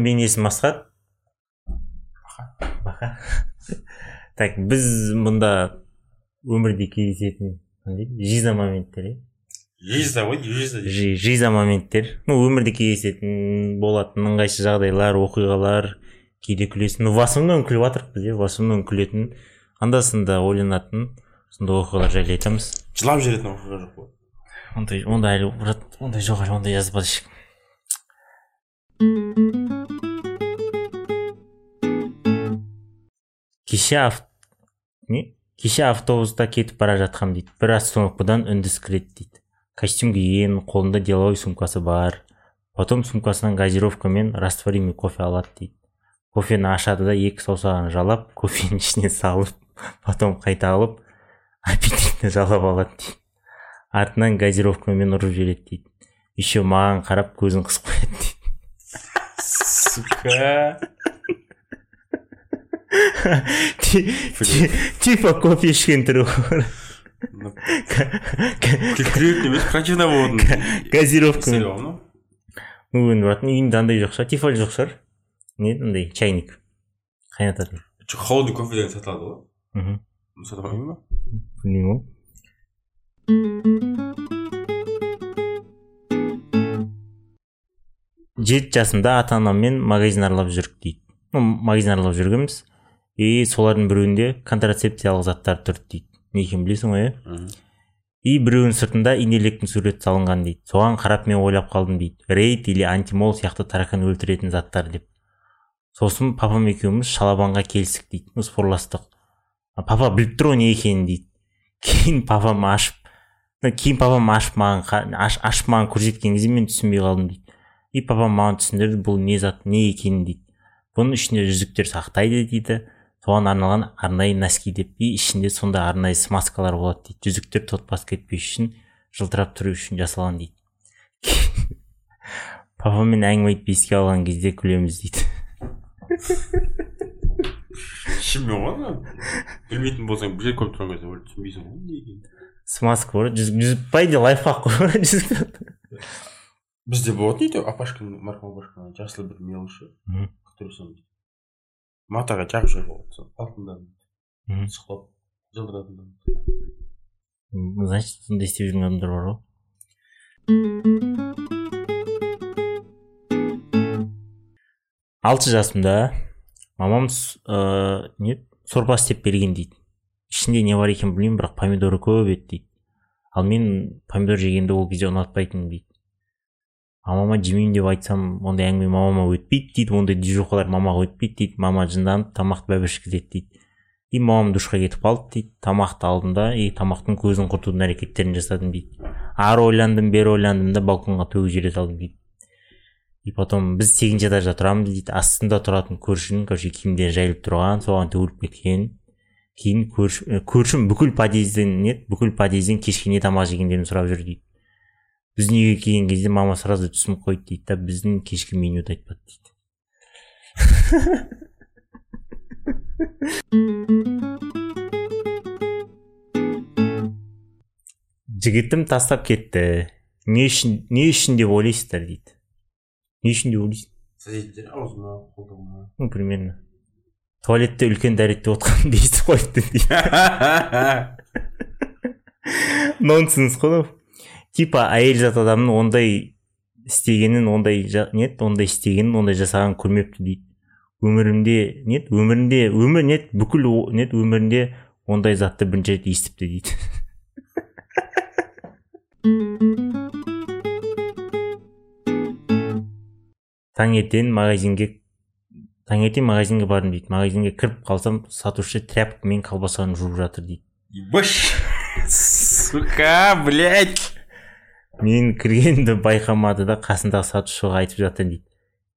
менің есімім асхат так біз мұнда өмірде кездесетін жиза моменттер иә жиза ғой жиза Жи- жиза моменттер. Ну өмірде кездесетін болатын ыңғайсыз жағдайлар оқиғалар кейде күлесің ну в основном күліп біз иә в основном күлетін. Анда санда ойланатын сондай оқиғалар жайлы айтамыз. Жылап жіберетін оқиға жоқ қой. Ондай ондай әлі ондай жоқ әлі ондай жазбады ешкім кеше не? кеше автобуста кетіп бара жатқам дейді. Бір остановкадан үндіс кіреді дейді. Костюм киген қолында деловой сумкасы бар. Потом сумкасынан газировка мен растворимый кофе алады дейді. Кофені ашады да екі саусағын жалап кофенің ішіне салып потом қайта алып аппетитті жалап алады дейді. Артынан газировкамен ұрып жібереді дейді. Еще маған қарап көзін қысып қояды дейді. Сука. Типа түрі ғой. күлкілеу емес противно болатын газировкамен сериал ну үйінде андай жоқ шығар тефаль жоқ шығар не андай чайник қайнататын холодный кофе деген сатылады ғой мхм алмаймын ба білмеймін ғой жеті жасымда ата анаммен магазин аралап жүрдік дейді ну магазин аралап жүргенбіз и солардың біреуінде контрацепциялық заттар тұрды дейді. Не екенін білесің ғой иә? И біреуінің сыртында инелектің суреті салынған дейді. Соған қарап мен ойлап қалдым дейді. Рейд или антимол сияқты таракан өлтіретін заттар деп. Сосын папам екеуміз шалабанға келістік дейді. Спорластық папа біліп тұр ғой не екенін дейді. Кейін папам ашып кейін папам ашып маған аш, ашып маған көрсеткен кезде мен түсінбей қалдым дейді. И папам маған түсіндірді бұл не зат не екенін дейді. Бұның ішінде жүзіктер сақтайды дейді. Соған арналған арнайы носки деп и ішінде сондай арнайы смазкалар болады дейді. Жүзіктер тот басып кетпес үшін жылтырап тұру үшін жасалған дейді. Папаммен әңгіме айтып еске алған кезде күлеміз дейді. Ішіммен ғой ана білмейтін болсаң бір көп тұрған кезде түсінбейсің ғой не екенін. Смазка бар жүзік жүзік по идее лайфхак қой. Бізде болатын үйде апашкин марқұм апашкин жасыл бір мелочи? Мгм. который матаға жағып жіберіп алтындан сықлап жылдыратындан значит сондай істеп жүрген адамдар бар ғой алты жасымда мамам ә, не сорпа істеп берген дейді ішінде не бар екенін білмеймін бірақ помидоры көп еді дейді ал мен помидор жегенді ол кезде ұнатпайтынмын дейді мамама жемеймін деп айтсам ондай әңгіме мамама өтпейді дейді ондай движухалар мамаға өтпейді дейді мама жынданып тамақты бәбішкізеді дейді. И мамам душқа кетіп қалды дейді тамақты алдым да и тамақтың көзін құртудың әрекеттерін жасадым дейді. Ары ойландым бері ойландым да балконға төгіп жібере салдым дейді. И потом біз сегізінші этажда тұрамыз дейді астында тұратын көршінің короче киімдері жайылып тұрған соған төгіліп кеткен. Кейін көрші, көршім бүкіл подъезден не бүкіл подъезден кешке не тамақ жегендерін сұрап жүр дейді. Біздің үйге келген кезде мама сразу түсініп қойды дейді да біздің кешкі менюді айтпады дейді. Жігітім тастап кетті. Не үшін не үшін деп ойлайсыздар дейді. Не үшін деп ойлайсың соседтер аузыма ну примерно. Туалетте үлкен дәретте отқанымды естіп қойыпты дейді. Нонсенс қой мынау. Типа әйел зат адамның ондай істегенін ондай не ондай істегенін ондай жасағанын көрмепті дейді. Өмірімде не еді, өмірінде өмір не еді, бүкіл о- не еді, өмірінде ондай затты бірінші рет естіпті дейді. Таңертең магазинге таңертең магазинге бардым дейді. Магазинге кіріп қалсам сатушы тряпкамен колбасаны жуып жатыр дейді. Ебаш! Сука блять мен кіргенімді байқамады да қасындағы сатушыға айтып жатыр дейді.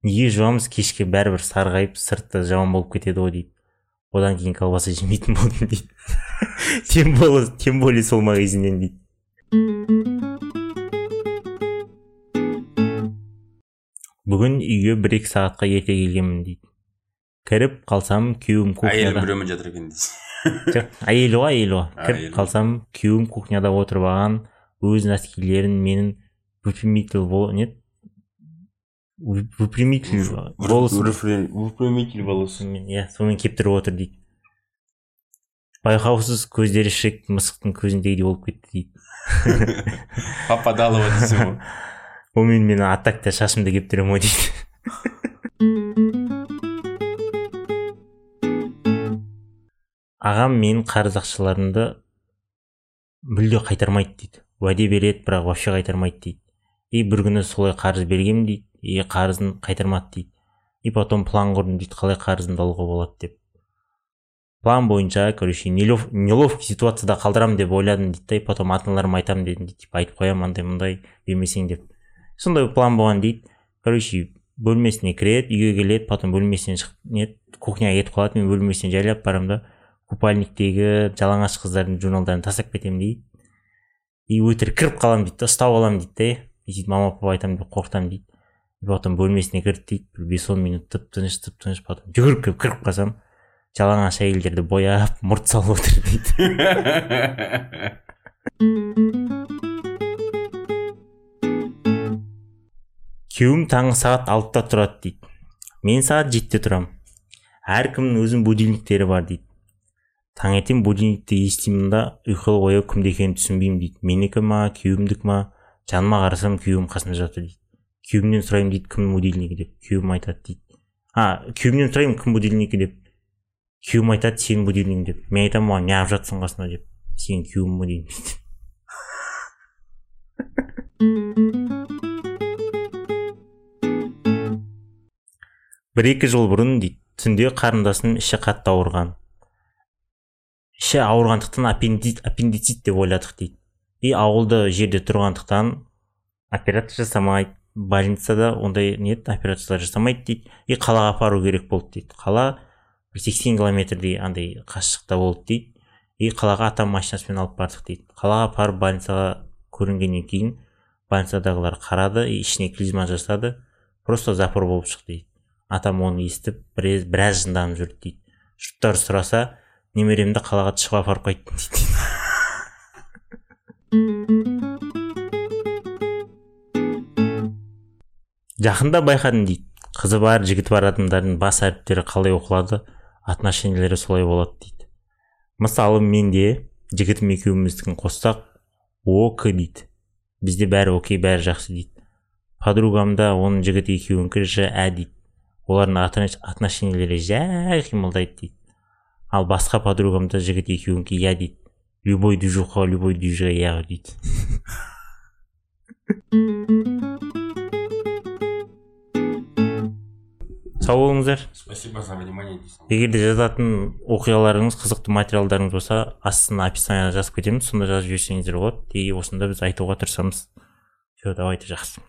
Неге жуамыз? Кешке бәрібір сарғайып сырты жаман болып кетеді ғой дейді. Одан кейін колбаса жемейтін болдым дейді. Тем более тем более сол магазиннен дейді. Бүгін үйге бір екі сағатқа ерте келгенмін дейді. Кіріп қалсам күйеуім әйелім кухняда біреумен жатыр екен дейсің. Жоқ әйелі ғой әйелі ғой кіріп қалсам күйеуім кухняда отырып алған өз нәскилерін менің выпрямитель не Вы- выпрямитель волосы. выпрямитель волос сонымен иә сонымен кептіріп отыр дейді. Байқаусыз көздері шрек мысықтың көзіндегідей болып кетті дейді. Попадалово десе ғой. Онымен мен атакта шашымды кептіремін ғой дейді. Ағам менің қарыз ақшаларымды мүлде қайтармайды дейді. Уәде береді бірақ вообще қайтармайды дейді. И бір күні солай қарыз бергенмін дейді и қарызын қайтармады дейді. И потом план құрдым дейді қалай қарызымды алуға болады деп. План бойынша короче нелов- неловкий ситуацияда қалдырамын деп ойладым дейді да и потом ата аналарыма айтамын дедім дейді типа айтып қоямын андай мындай бермесең деп. Сондай план болған дейді. Короче бөлмесіне кіреді үйге келеді потом бөлмесінен шығып не кухняға кетіп қалады мен бөлмесіне жайлап барамын да купальниктегі жалаңаш қыздардың журналдарын тастап кетемін дейді. И өтірік кіріп қаламын дейді да ұстап аламын дейді да и сөйтіп мама папа айтамын деп қорқытамын дейді. Потом бөлмесіне кірді дейді бір бес он минут тып тыныш тып тыныш потом жүгіріп келіп кіріп қалсам жалаңаш әйелдерді бояп мұрт салып отыр дейді. Күйеуім таңғы сағат алтыда тұрады дейді. Мен сағат жетіде тұрамын. Әркімнің өзінің будильниктері бар дейді. Таңертең будильникті естимін да ұйқылы ояу кімде екенін түсінбеймін дейді. Менікі ма күйеуімдікі ма? Жаныма қарасам күйеуім қасымда жатыр дейді. Күйеуімнен сұраймын дейді кімнің будильнигі деп. Күйеуім айтады дейді. А күйеуімнен сұраймын кім будильнигі деп. Күйеуім айтады сенің будильнигің деп. Мен айтамын оған неғып жатсың қасында? деп. Сенің күйеуің деймін дейді. Бір екі жыл бұрын дейді түнде қарындасым іші қатты ауырған. Іші ауырғандықтан аппендит, аппендицит деп ойладық дейді. И ауылды жерде тұрғандықтан операция жасамайды больницада ондай не операциялар жасамайды дейді. И қалаға апару керек болды дейді. Қала сексен километрдей андай қашықтықта болды дейді. И қалаға атам машинасымен алып бардық дейді. Қалаға апарып больницаға көрінгеннен кейін больницадағылар қарады и ішіне клизма жасады. Просто запор болып шықты дейді. Атам оны естіп біраз жынданып жүрді дейді. Жұрттар сұраса немеремді қалаға тышуға апарып қайттым дейді. Жақында байқадым дейді. Қызы бар жігіті бар адамдардың бас әріптері қалай оқылады отношениялары солай болады дейді. Мысалы менде жігітім екеуміздікін қоссақ ок дейді. Бізде бәрі окей бәрі жақсы дейді. Подругамда оның жігіті екеуінікі ж ә дейді. Олардың отно- отношениялары жай қимылдайды дейді. Ал басқа подругамда жігіт екеуінікі иә дейді. Любой движухаға любой движға иә дейді. Сау болыңыздар. Спасибо за внимание егер де жазатын оқиғаларыңыз қызықты материалдарыңыз болса астына описанияға жазып кетеміз сонда жазып жіберсеңіздер болады. И осында біз айтуға тырысамыз. Все давайте жақсы.